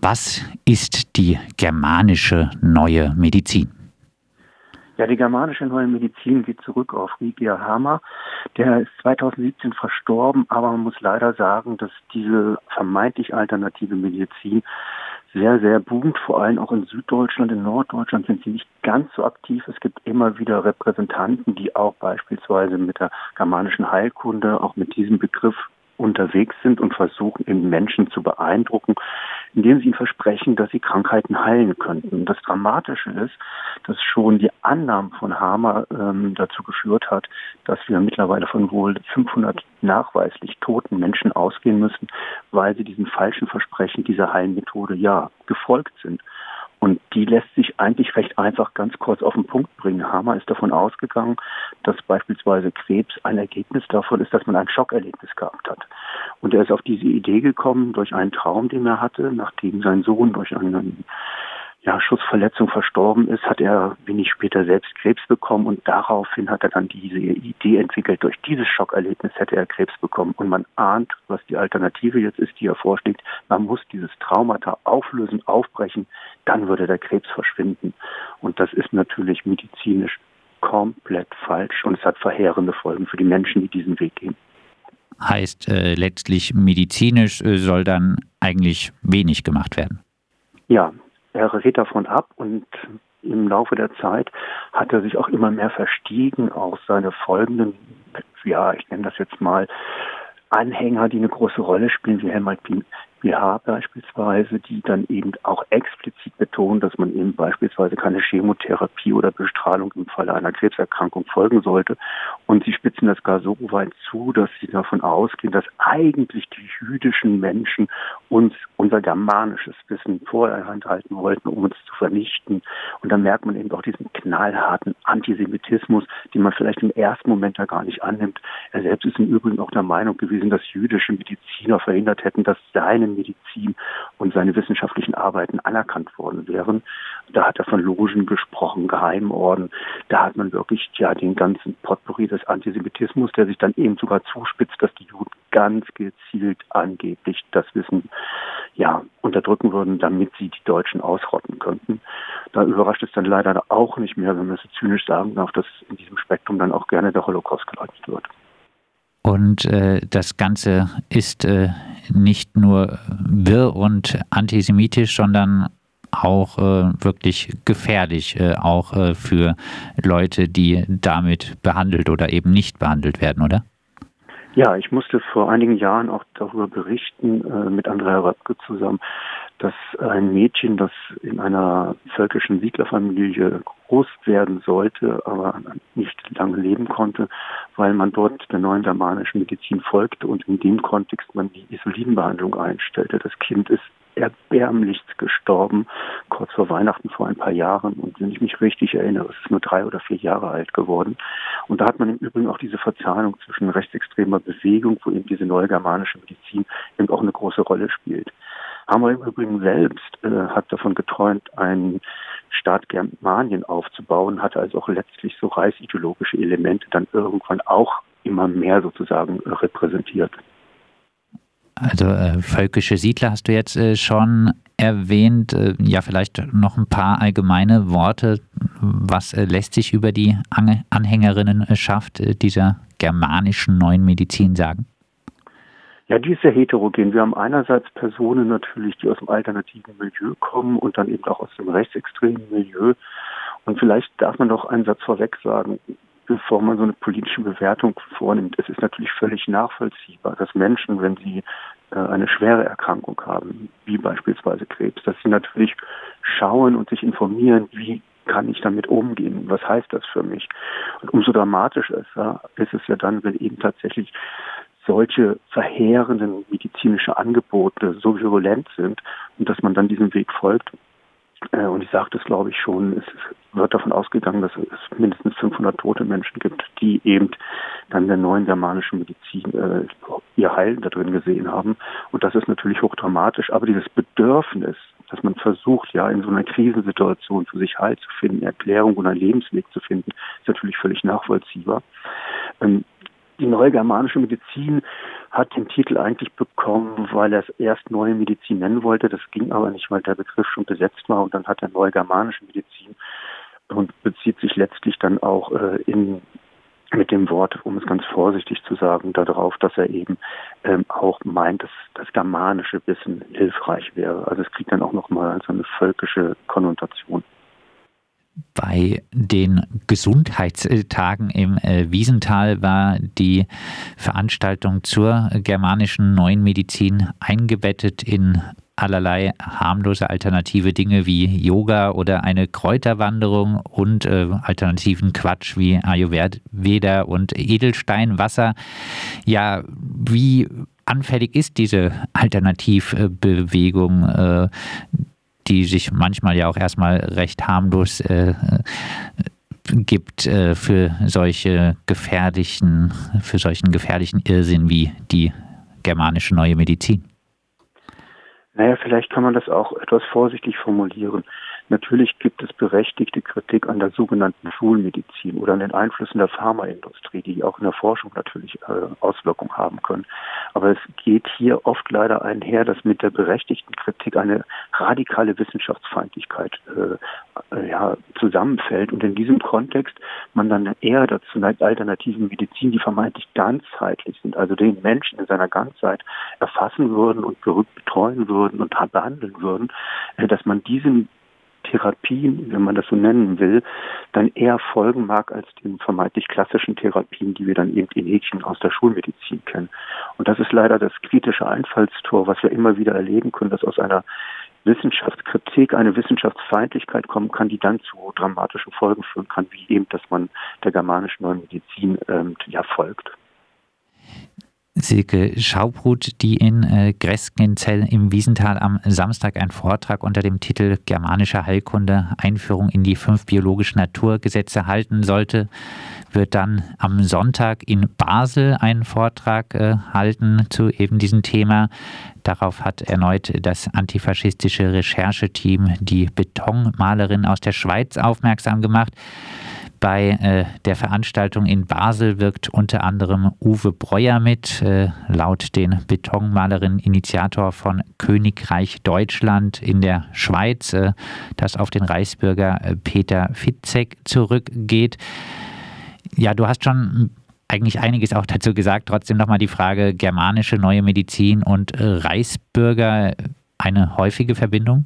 Was ist die germanische neue Medizin? Ja, die germanische neue Medizin geht zurück auf Rigier Hammer. Der ist 2017 verstorben, aber man muss leider sagen, dass diese vermeintlich alternative Medizin sehr, sehr boomt, vor allem auch in Süddeutschland, in Norddeutschland sind sie nicht ganz so aktiv. Es gibt immer wieder Repräsentanten, die auch beispielsweise mit der germanischen Heilkunde, auch mit diesem Begriff unterwegs sind und versuchen, eben Menschen zu beeindrucken, indem sie ihnen versprechen, dass sie Krankheiten heilen könnten. Das Dramatische ist, dass schon die Annahme von Hamer ähm, dazu geführt hat, dass wir mittlerweile von wohl 500 nachweislich toten Menschen ausgehen müssen, weil sie diesen falschen Versprechen dieser Heilmethode ja gefolgt sind. Und die lässt sich eigentlich recht einfach ganz kurz auf den Punkt bringen. Hamer ist davon ausgegangen, dass beispielsweise Krebs ein Ergebnis davon ist, dass man ein Schockerlebnis gehabt hat. Und er ist auf diese Idee gekommen durch einen Traum, den er hatte, nachdem sein Sohn durch einen ja, Schussverletzung verstorben ist, hat er wenig später selbst Krebs bekommen und daraufhin hat er dann diese Idee entwickelt, durch dieses Schockerlebnis hätte er Krebs bekommen. Und man ahnt, was die Alternative jetzt ist, die er vorschlägt. Man muss dieses Traumata auflösen, aufbrechen, dann würde der Krebs verschwinden. Und das ist natürlich medizinisch komplett falsch und es hat verheerende Folgen für die Menschen, die diesen Weg gehen. Heißt äh, letztlich medizinisch äh, soll dann eigentlich wenig gemacht werden. Ja, er rät davon ab und im Laufe der Zeit hat er sich auch immer mehr verstiegen, auch seine folgenden, ja, ich nenne das jetzt mal, Anhänger, die eine große Rolle spielen, wie Helmut BH beispielsweise, die dann eben auch explizit betonen, dass man eben beispielsweise keine Chemotherapie oder Bestrahlung im Falle einer Krebserkrankung folgen sollte. Und sie spitzen das gar so weit zu, dass sie davon ausgehen, dass eigentlich die jüdischen Menschen uns unser germanisches Wissen vorenthalten wollten, um uns zu vernichten. Und dann merkt man eben auch diesen knallharten Antisemitismus, den man vielleicht im ersten Moment ja gar nicht annimmt. Er selbst ist im Übrigen auch der Meinung gewesen, dass jüdische Mediziner verhindert hätten, dass seine Medizin und seine wissenschaftlichen Arbeiten anerkannt worden wären. Da hat er von Logen gesprochen, Geheimorden. Da hat man wirklich ja den ganzen Potpourri des Antisemitismus, der sich dann eben sogar zuspitzt, dass die Juden ganz gezielt angeblich das Wissen ja unterdrücken würden, damit sie die Deutschen ausrotten könnten. Da überrascht es dann leider auch nicht mehr, wenn man es zynisch sagen darf, dass in diesem Spektrum dann auch gerne der Holocaust geleugnet wird. Und äh, das Ganze ist äh, nicht nur wirr und antisemitisch, sondern auch äh, wirklich gefährlich, äh, auch äh, für Leute, die damit behandelt oder eben nicht behandelt werden, oder? Ja, ich musste vor einigen Jahren auch darüber berichten, äh, mit Andrea Röpke zusammen, dass ein Mädchen, das in einer völkischen Siedlerfamilie groß werden sollte, aber nicht lange leben konnte, weil man dort der neuen germanischen Medizin folgte und in dem Kontext man die Isolinbehandlung einstellte. Das Kind ist erbärmlichst gestorben, kurz vor Weihnachten vor ein paar Jahren. Und wenn ich mich richtig erinnere, ist es nur drei oder vier Jahre alt geworden. Und da hat man im Übrigen auch diese Verzahnung zwischen rechtsextremer Bewegung, wo eben diese neue germanische Medizin eben auch eine große Rolle spielt. Hammer im Übrigen selbst äh, hat davon geträumt, einen Staat Germanien aufzubauen, hatte also auch letztlich so reichsideologische Elemente dann irgendwann auch immer mehr sozusagen repräsentiert. Also äh, völkische Siedler hast du jetzt äh, schon erwähnt. Äh, ja, vielleicht noch ein paar allgemeine Worte. Was äh, lässt sich über die An Anhängerinnenschaft äh, dieser germanischen neuen Medizin sagen? Ja, die ist sehr heterogen. Wir haben einerseits Personen natürlich, die aus dem alternativen Milieu kommen und dann eben auch aus dem rechtsextremen Milieu. Und vielleicht darf man doch einen Satz vorweg sagen bevor man so eine politische Bewertung vornimmt. Es ist natürlich völlig nachvollziehbar, dass Menschen, wenn sie äh, eine schwere Erkrankung haben, wie beispielsweise Krebs, dass sie natürlich schauen und sich informieren, wie kann ich damit umgehen? Was heißt das für mich? Und umso dramatischer ja, ist es ja dann, wenn eben tatsächlich solche verheerenden medizinische Angebote so virulent sind und dass man dann diesem Weg folgt. Äh, und ich sagte es, glaube ich, schon, es wird davon ausgegangen, dass es mindestens 500 tote Menschen gibt, die eben dann der neuen germanischen Medizin äh, ihr Heil da drin gesehen haben. Und das ist natürlich hochdramatisch. Aber dieses Bedürfnis, dass man versucht, ja, in so einer Krisensituation für sich Heil zu finden, Erklärung und einen Lebensweg zu finden, ist natürlich völlig nachvollziehbar. Ähm, die neue germanische Medizin hat den Titel eigentlich bekommen, weil er es erst neue Medizin nennen wollte. Das ging aber nicht, weil der Begriff schon besetzt war und dann hat er neue germanische Medizin und bezieht sich letztlich dann auch äh, in mit dem Wort, um es ganz vorsichtig zu sagen, darauf, dass er eben ähm, auch meint, dass das germanische Wissen hilfreich wäre. Also es kriegt dann auch nochmal so eine völkische Konnotation. Bei den Gesundheitstagen im äh, Wiesental war die Veranstaltung zur germanischen neuen Medizin eingebettet in allerlei harmlose alternative Dinge wie Yoga oder eine Kräuterwanderung und äh, alternativen Quatsch wie Ayurveda und Edelsteinwasser. Ja, wie anfällig ist diese Alternativbewegung, äh, die sich manchmal ja auch erstmal recht harmlos äh, gibt äh, für solche gefährlichen, für solchen gefährlichen Irrsinn wie die germanische neue Medizin? Naja, vielleicht kann man das auch etwas vorsichtig formulieren. Natürlich gibt es berechtigte Kritik an der sogenannten Schulmedizin oder an den Einflüssen der Pharmaindustrie, die auch in der Forschung natürlich äh, Auswirkungen haben können. Aber es geht hier oft leider einher, dass mit der berechtigten Kritik eine radikale Wissenschaftsfeindlichkeit äh, äh, ja, zusammenfällt und in diesem Kontext man dann eher dazu neigt, alternativen Medizin, die vermeintlich ganzheitlich sind, also den Menschen in seiner Ganzheit erfassen würden und betreuen würden und behandeln würden, äh, dass man diesen Therapien, wenn man das so nennen will, dann eher folgen mag als den vermeintlich klassischen Therapien, die wir dann eben in Häkchen aus der Schulmedizin kennen. Und das ist leider das kritische Einfallstor, was wir immer wieder erleben können, dass aus einer Wissenschaftskritik eine Wissenschaftsfeindlichkeit kommen kann, die dann zu dramatischen Folgen führen kann, wie eben, dass man der germanischen neuen Medizin ähm, ja folgt. Silke Schaubrut, die in äh, Greskenzell im Wiesental am Samstag einen Vortrag unter dem Titel Germanische Heilkunde Einführung in die fünf biologischen Naturgesetze halten sollte, wird dann am Sonntag in Basel einen Vortrag äh, halten zu eben diesem Thema. Darauf hat erneut das antifaschistische Rechercheteam die Betonmalerin aus der Schweiz aufmerksam gemacht. Bei äh, der Veranstaltung in Basel wirkt unter anderem Uwe Breuer mit, äh, laut den Betonmalerinnen Initiator von Königreich Deutschland in der Schweiz, äh, das auf den Reichsbürger äh, Peter Fitzek zurückgeht. Ja, du hast schon eigentlich einiges auch dazu gesagt. Trotzdem nochmal die Frage, germanische neue Medizin und Reichsbürger, eine häufige Verbindung?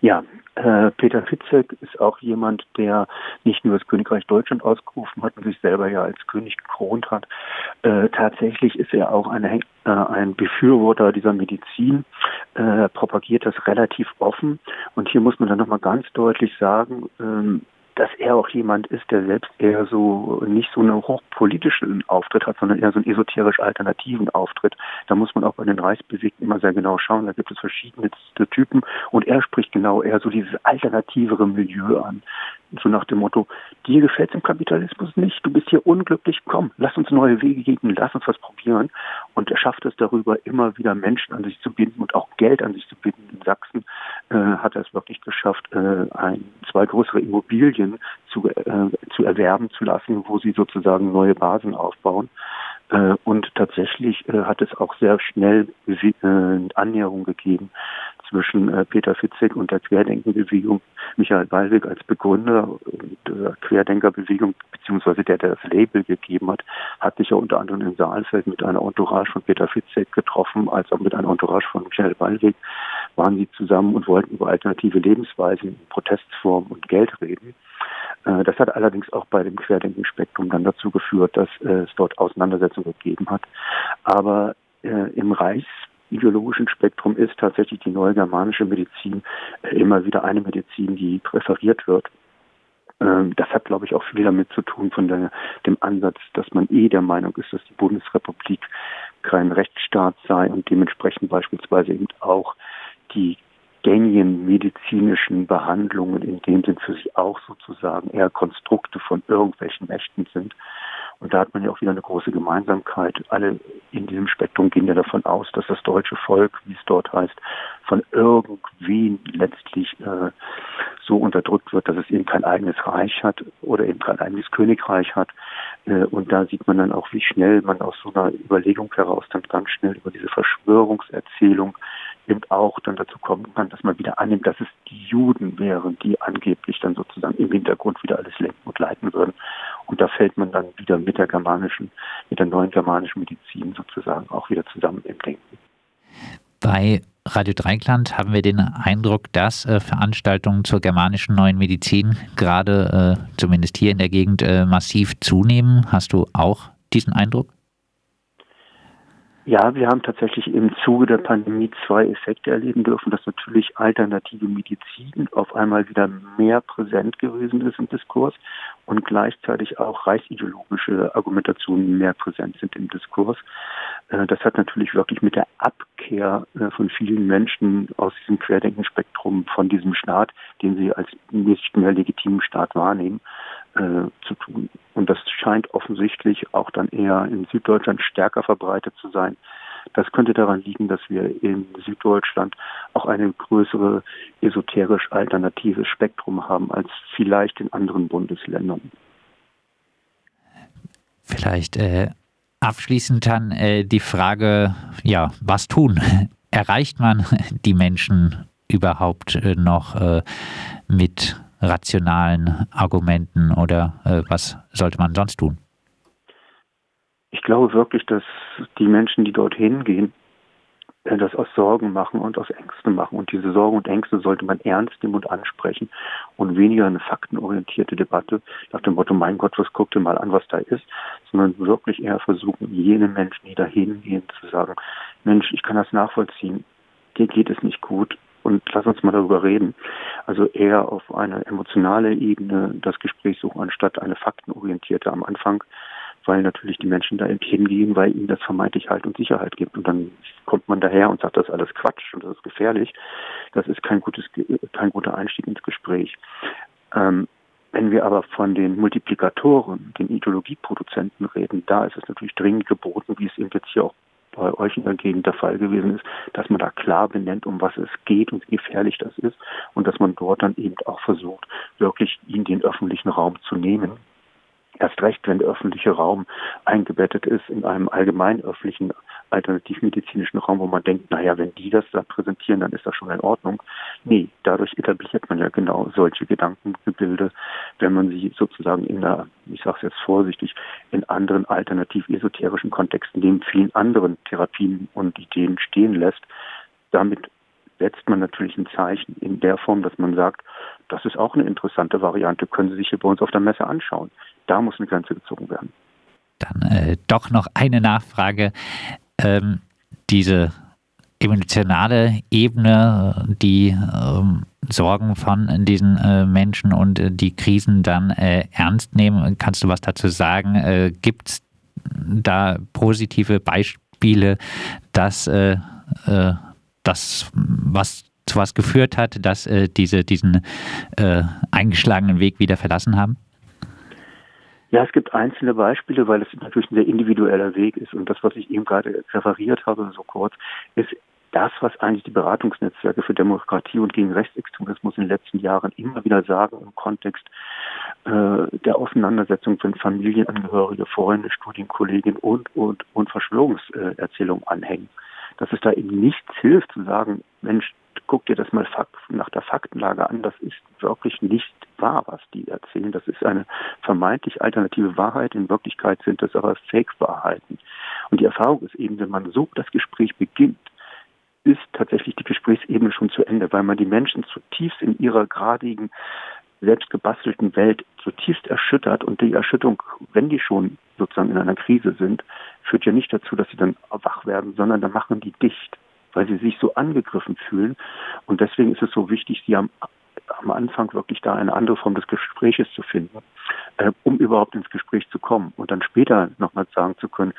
Ja, Peter Fitzek ist auch jemand, der nicht nur das Königreich Deutschland ausgerufen hat und sich selber ja als König gekront hat. Äh, tatsächlich ist er auch eine, äh, ein Befürworter dieser Medizin, äh, propagiert das relativ offen. Und hier muss man dann nochmal ganz deutlich sagen, ähm, dass er auch jemand ist, der selbst eher so nicht so einen hochpolitischen Auftritt hat, sondern eher so einen esoterisch alternativen Auftritt. Da muss man auch bei den Reichsbewegten immer sehr genau schauen. Da gibt es verschiedene Typen und er spricht genau eher so dieses alternativere Milieu an. So nach dem Motto, dir gefällt es im Kapitalismus nicht, du bist hier unglücklich, komm, lass uns neue Wege gehen, lass uns was probieren. Und er schafft es darüber, immer wieder Menschen an sich zu binden und auch Geld an sich zu binden. In Sachsen äh, hat er es wirklich geschafft, äh, ein, zwei größere Immobilien zu, äh, zu erwerben zu lassen, wo sie sozusagen neue Basen aufbauen. Äh, und tatsächlich äh, hat es auch sehr schnell äh, Annäherung gegeben zwischen äh, Peter Fitzek und der Querdenkenbewegung. Michael Ballweg als Begründer der Querdenkerbewegung, beziehungsweise der, der das Label gegeben hat, hat sich ja unter anderem in Saalfeld mit einer Entourage von Peter Fitzek getroffen, als auch mit einer Entourage von Michael Ballweg waren sie zusammen und wollten über alternative Lebensweisen, Protestform und Geld reden. Äh, das hat allerdings auch bei dem Querdenkenspektrum dann dazu geführt, dass äh, es dort Auseinandersetzungen gegeben hat. Aber äh, im Reichs ideologischen Spektrum ist tatsächlich die neue germanische Medizin äh, immer wieder eine Medizin, die präferiert wird. Ähm, das hat, glaube ich, auch viel damit zu tun von der, dem Ansatz, dass man eh der Meinung ist, dass die Bundesrepublik kein Rechtsstaat sei und dementsprechend beispielsweise eben auch die gängigen medizinischen Behandlungen in dem Sinn für sich auch sozusagen eher Konstrukte von irgendwelchen Mächten sind. Und da hat man ja auch wieder eine große Gemeinsamkeit. Alle in diesem Spektrum gehen ja davon aus, dass das deutsche Volk, wie es dort heißt, von irgendwen letztlich äh, so unterdrückt wird, dass es eben kein eigenes Reich hat oder eben kein eigenes Königreich hat. Äh, und da sieht man dann auch, wie schnell man aus so einer Überlegung heraus dann ganz schnell über diese Verschwörungserzählung eben auch dann dazu kommen kann, dass man wieder annimmt, dass es die Juden wären, die angeblich dann sozusagen im Hintergrund wieder alles lenken und leiten würden. Und da fällt man dann wieder mit der germanischen, mit der neuen germanischen Medizin sozusagen auch wieder zusammen im Denken. Bei Radio Dreikland haben wir den Eindruck, dass äh, Veranstaltungen zur germanischen neuen Medizin gerade äh, zumindest hier in der Gegend äh, massiv zunehmen. Hast du auch diesen Eindruck? Ja, wir haben tatsächlich im Zuge der Pandemie zwei Effekte erleben dürfen, dass natürlich alternative Medizin auf einmal wieder mehr präsent gewesen ist im Diskurs und gleichzeitig auch reichsideologische Argumentationen mehr präsent sind im Diskurs. Äh, das hat natürlich wirklich mit der Abkehr äh, von vielen Menschen aus diesem Querdenkenspektrum von diesem Staat, den sie als nicht mehr legitimen Staat wahrnehmen, zu tun. Und das scheint offensichtlich auch dann eher in Süddeutschland stärker verbreitet zu sein. Das könnte daran liegen, dass wir in Süddeutschland auch eine größere esoterisch alternative Spektrum haben als vielleicht in anderen Bundesländern. Vielleicht äh, abschließend dann äh, die Frage, ja, was tun? Erreicht man die Menschen überhaupt äh, noch äh, mit rationalen Argumenten oder äh, was sollte man sonst tun? Ich glaube wirklich, dass die Menschen, die dorthin gehen, äh, das aus Sorgen machen und aus Ängsten machen. Und diese Sorgen und Ängste sollte man ernst nehmen und ansprechen und weniger eine faktenorientierte Debatte nach dem Motto, mein Gott, was guckt ihr mal an, was da ist, sondern wirklich eher versuchen, jene Menschen, die da hingehen, zu sagen, Mensch, ich kann das nachvollziehen, dir geht es nicht gut, und lass uns mal darüber reden. Also eher auf eine emotionale Ebene das Gespräch suchen, anstatt eine faktenorientierte am Anfang, weil natürlich die Menschen da hingehen, weil ihnen das vermeintlich Halt und Sicherheit gibt. Und dann kommt man daher und sagt, das ist alles Quatsch und das ist gefährlich. Das ist kein gutes, kein guter Einstieg ins Gespräch. Ähm, wenn wir aber von den Multiplikatoren, den Ideologieproduzenten reden, da ist es natürlich dringend geboten, wie es eben jetzt hier auch bei euch in der Gegend der Fall gewesen ist, dass man da klar benennt, um was es geht und wie gefährlich das ist und dass man dort dann eben auch versucht, wirklich in den öffentlichen Raum zu nehmen. Erst recht, wenn der öffentliche Raum eingebettet ist in einem allgemein öffentlichen alternativmedizinischen Raum, wo man denkt, naja, wenn die das da präsentieren, dann ist das schon in Ordnung. Nee, dadurch etabliert man ja genau solche Gedankengebilde, wenn man sie sozusagen in der, ich sage es jetzt vorsichtig, in anderen alternativ-esoterischen Kontexten, neben vielen anderen Therapien und Ideen stehen lässt. Damit setzt man natürlich ein Zeichen in der Form, dass man sagt, das ist auch eine interessante Variante, können Sie sich hier bei uns auf der Messe anschauen. Da muss eine Grenze gezogen werden. Dann äh, doch noch eine Nachfrage ähm, diese emotionale Ebene, die ähm, Sorgen von diesen äh, Menschen und äh, die Krisen dann äh, ernst nehmen. Kannst du was dazu sagen? Äh, Gibt es da positive Beispiele, dass äh, äh, das, was zu was geführt hat, dass diese diesen eingeschlagenen Weg wieder verlassen haben? Ja, es gibt einzelne Beispiele, weil es natürlich ein sehr individueller Weg ist. Und das, was ich eben gerade referiert habe, so kurz, ist das, was eigentlich die Beratungsnetzwerke für Demokratie und gegen Rechtsextremismus in den letzten Jahren immer wieder sagen im Kontext äh, der Auseinandersetzung von Familienangehörige, Freunde, Studienkolleginnen und, und, und Verschwörungserzählungen anhängen. Dass es da eben nichts hilft zu sagen, Mensch, guck dir das mal nach der Faktenlage an, das ist wirklich nicht wahr, was die erzählen. Das ist eine vermeintlich alternative Wahrheit. In Wirklichkeit sind das aber Fake-Wahrheiten. Und die Erfahrung ist eben, wenn man so das Gespräch beginnt, ist tatsächlich die Gesprächsebene schon zu Ende, weil man die Menschen zutiefst in ihrer gradigen, selbstgebastelten Welt zutiefst erschüttert und die Erschütterung, wenn die schon sozusagen in einer Krise sind, führt ja nicht dazu, dass sie dann wach werden, sondern dann machen die dicht weil sie sich so angegriffen fühlen. Und deswegen ist es so wichtig, sie am, am Anfang wirklich da eine andere Form des Gespräches zu finden, äh, um überhaupt ins Gespräch zu kommen und dann später nochmal sagen zu können,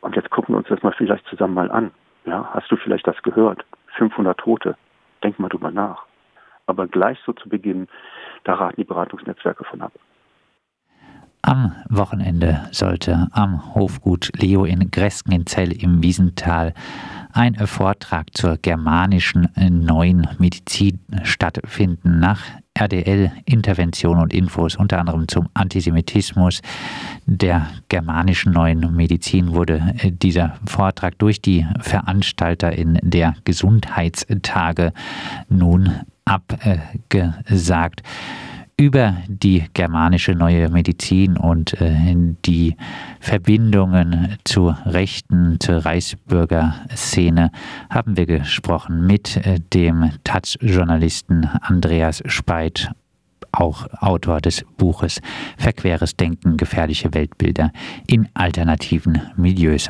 und jetzt gucken wir uns das mal vielleicht zusammen mal an. Ja, hast du vielleicht das gehört? 500 Tote. Denk mal drüber nach. Aber gleich so zu Beginn, da raten die Beratungsnetzwerke von ab. Am Wochenende sollte am Hofgut Leo in Greskenzell im Wiesental ein Vortrag zur germanischen neuen Medizin stattfinden. Nach RDL Intervention und Infos unter anderem zum Antisemitismus der germanischen neuen Medizin wurde äh, dieser Vortrag durch die Veranstalter in der Gesundheitstage nun abgesagt über die germanische neue Medizin und äh, die Verbindungen zur rechten, zur Reichsbürgerszene haben wir gesprochen mit äh, dem Taz-Journalisten Andreas Speit, auch Autor des Buches Verqueres Denken, gefährliche Weltbilder in alternativen Milieus.